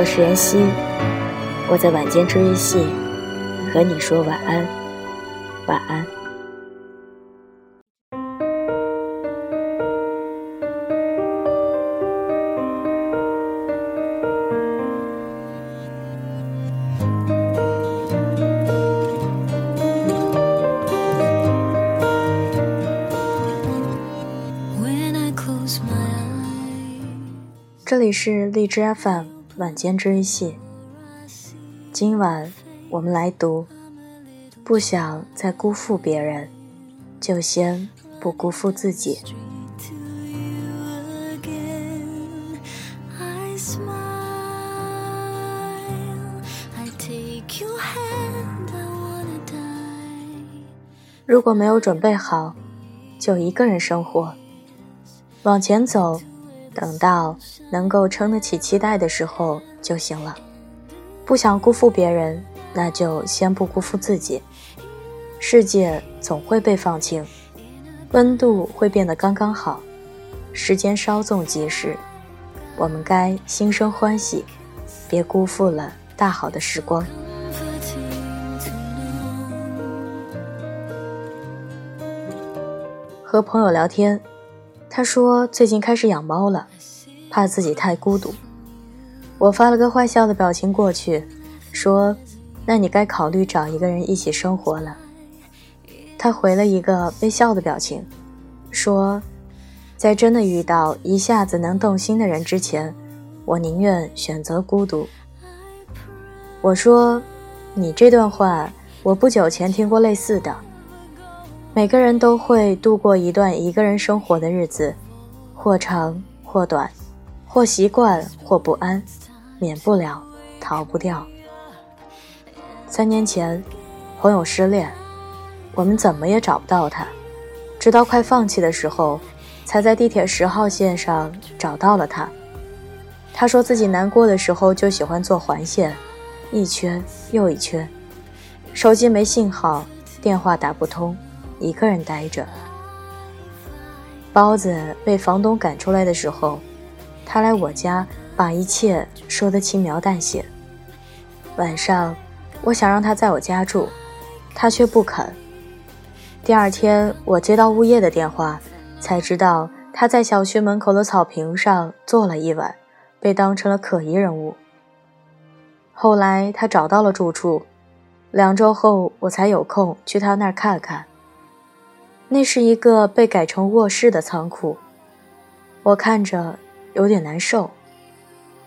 我是妍希，我在晚间治愈系和你说晚安，晚安。这里是荔枝 FM 晚间治愈系，今晚我们来读。不想再辜负别人，就先不辜负自己。如果没有准备好，就一个人生活，往前走。等到能够撑得起期待的时候就行了。不想辜负别人，那就先不辜负自己。世界总会被放晴，温度会变得刚刚好，时间稍纵即逝。我们该心生欢喜，别辜负了大好的时光。和朋友聊天。他说：“最近开始养猫了，怕自己太孤独。”我发了个坏笑的表情过去，说：“那你该考虑找一个人一起生活了。”他回了一个微笑的表情，说：“在真的遇到一下子能动心的人之前，我宁愿选择孤独。”我说：“你这段话，我不久前听过类似的。”每个人都会度过一段一个人生活的日子，或长或短，或习惯或不安，免不了，逃不掉。三年前，朋友失恋，我们怎么也找不到他，直到快放弃的时候，才在地铁十号线上找到了他。他说自己难过的时候就喜欢做环线，一圈又一圈，手机没信号，电话打不通。一个人待着。包子被房东赶出来的时候，他来我家，把一切说得轻描淡写。晚上，我想让他在我家住，他却不肯。第二天，我接到物业的电话，才知道他在小区门口的草坪上坐了一晚，被当成了可疑人物。后来他找到了住处，两周后我才有空去他那儿看看。那是一个被改成卧室的仓库，我看着有点难受。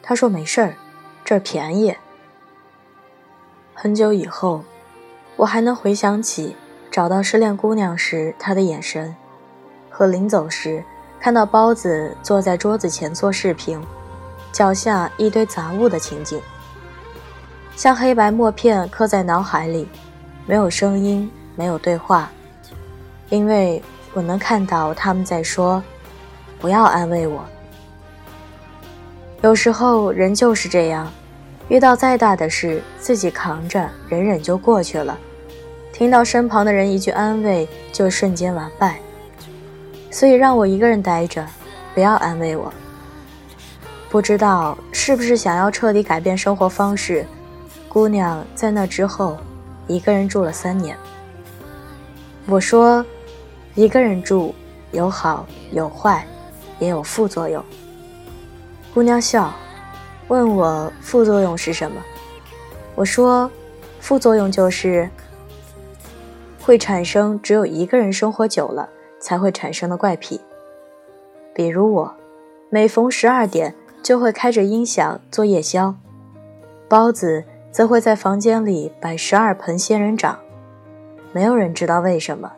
他说没事儿，这儿便宜。很久以后，我还能回想起找到失恋姑娘时她的眼神，和临走时看到包子坐在桌子前做视频，脚下一堆杂物的情景，像黑白默片刻在脑海里，没有声音，没有对话。因为我能看到他们在说：“不要安慰我。”有时候人就是这样，遇到再大的事，自己扛着忍忍就过去了。听到身旁的人一句安慰，就瞬间完败。所以让我一个人待着，不要安慰我。不知道是不是想要彻底改变生活方式，姑娘在那之后，一个人住了三年。我说。一个人住，有好有坏，也有副作用。姑娘笑，问我副作用是什么？我说，副作用就是会产生只有一个人生活久了才会产生的怪癖。比如我，每逢十二点就会开着音响做夜宵，包子则会在房间里摆十二盆仙人掌，没有人知道为什么。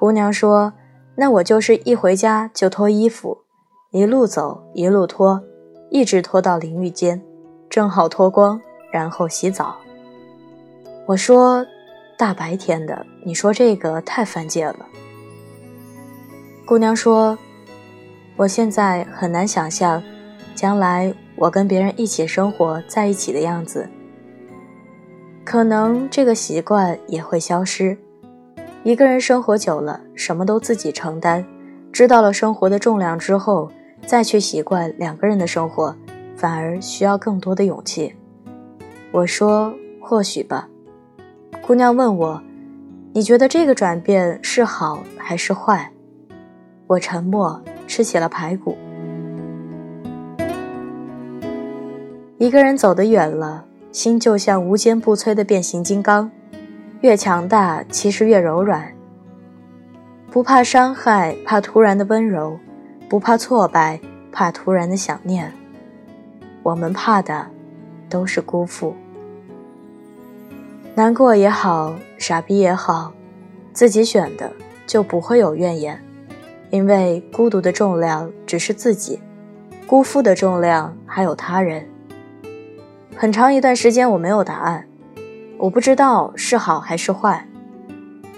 姑娘说：“那我就是一回家就脱衣服，一路走，一路脱，一直脱到淋浴间，正好脱光，然后洗澡。我说：“大白天的，你说这个太犯贱了。”姑娘说：“我现在很难想象，将来我跟别人一起生活在一起的样子。可能这个习惯也会消失。一个人生活久了，什么都自己承担，知道了生活的重量之后，再去习惯两个人的生活，反而需要更多的勇气。”我说：“或许吧。”姑娘问我：“你觉得这个转变是好还是坏？”我沉默，吃起了排骨。一个人走得远了，心就像无坚不摧的变形金刚，越强大其实越柔软。不怕伤害，怕突然的温柔；不怕挫败，怕突然的想念。我们怕的，都是辜负。难过也好，傻逼也好，自己选的就不会有怨言。因为孤独的重量只是自己，辜负的重量还有他人。很长一段时间我没有答案，我不知道是好还是坏。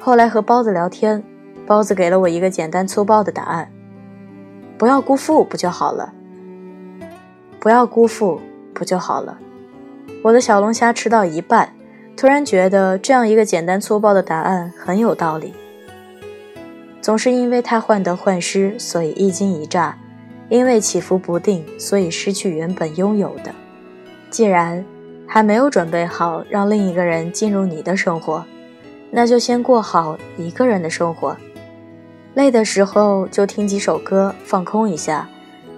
后来和包子聊天，包子给了我一个简单粗暴的答案：不要辜负不就好了？不要辜负不就好了？我的小龙虾吃到一半，突然觉得这样一个简单粗暴的答案很有道理。总是因为太患得患失，所以一惊一乍；因为起伏不定，所以失去原本拥有的。既然还没有准备好让另一个人进入你的生活，那就先过好一个人的生活。累的时候就听几首歌放空一下，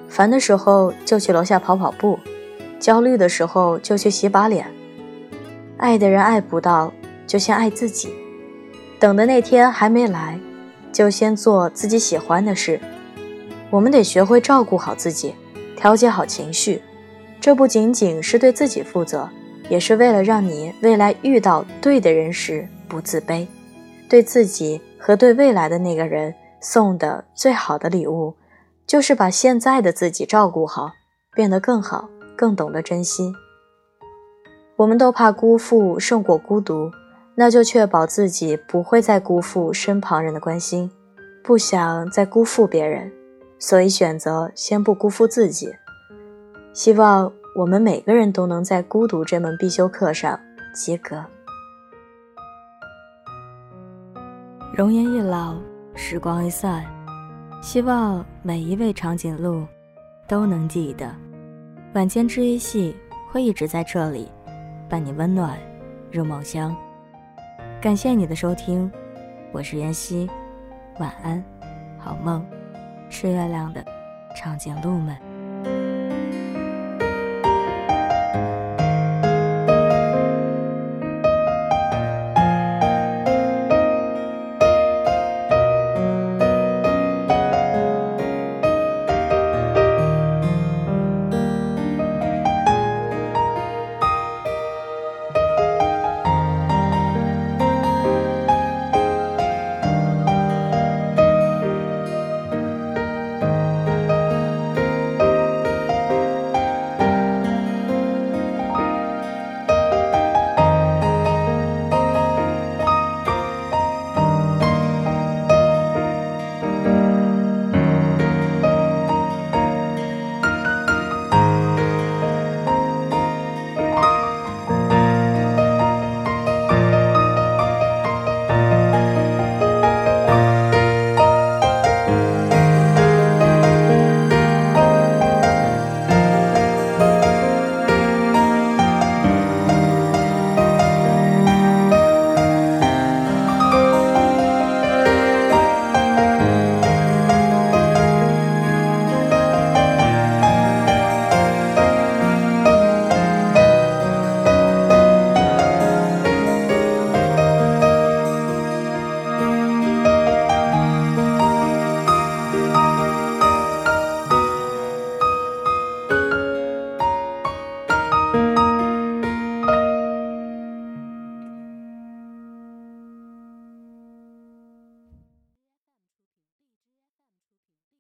烦的时候就去楼下跑跑步，焦虑的时候就去洗把脸。爱的人爱不到，就先爱自己。等的那天还没来。就先做自己喜欢的事。我们得学会照顾好自己，调节好情绪。这不仅仅是对自己负责，也是为了让你未来遇到对的人时不自卑。对自己和对未来的那个人送的最好的礼物，就是把现在的自己照顾好，变得更好，更懂得珍惜。我们都怕辜负胜过孤独。那就确保自己不会再辜负身旁人的关心，不想再辜负别人，所以选择先不辜负自己。希望我们每个人都能在孤独这门必修课上及格。容颜一老，时光一散，希望每一位长颈鹿都能记得，晚间治愈系会一直在这里，伴你温暖入梦乡。感谢你的收听，我是妍希，晚安，好梦，吃月亮的长颈鹿们。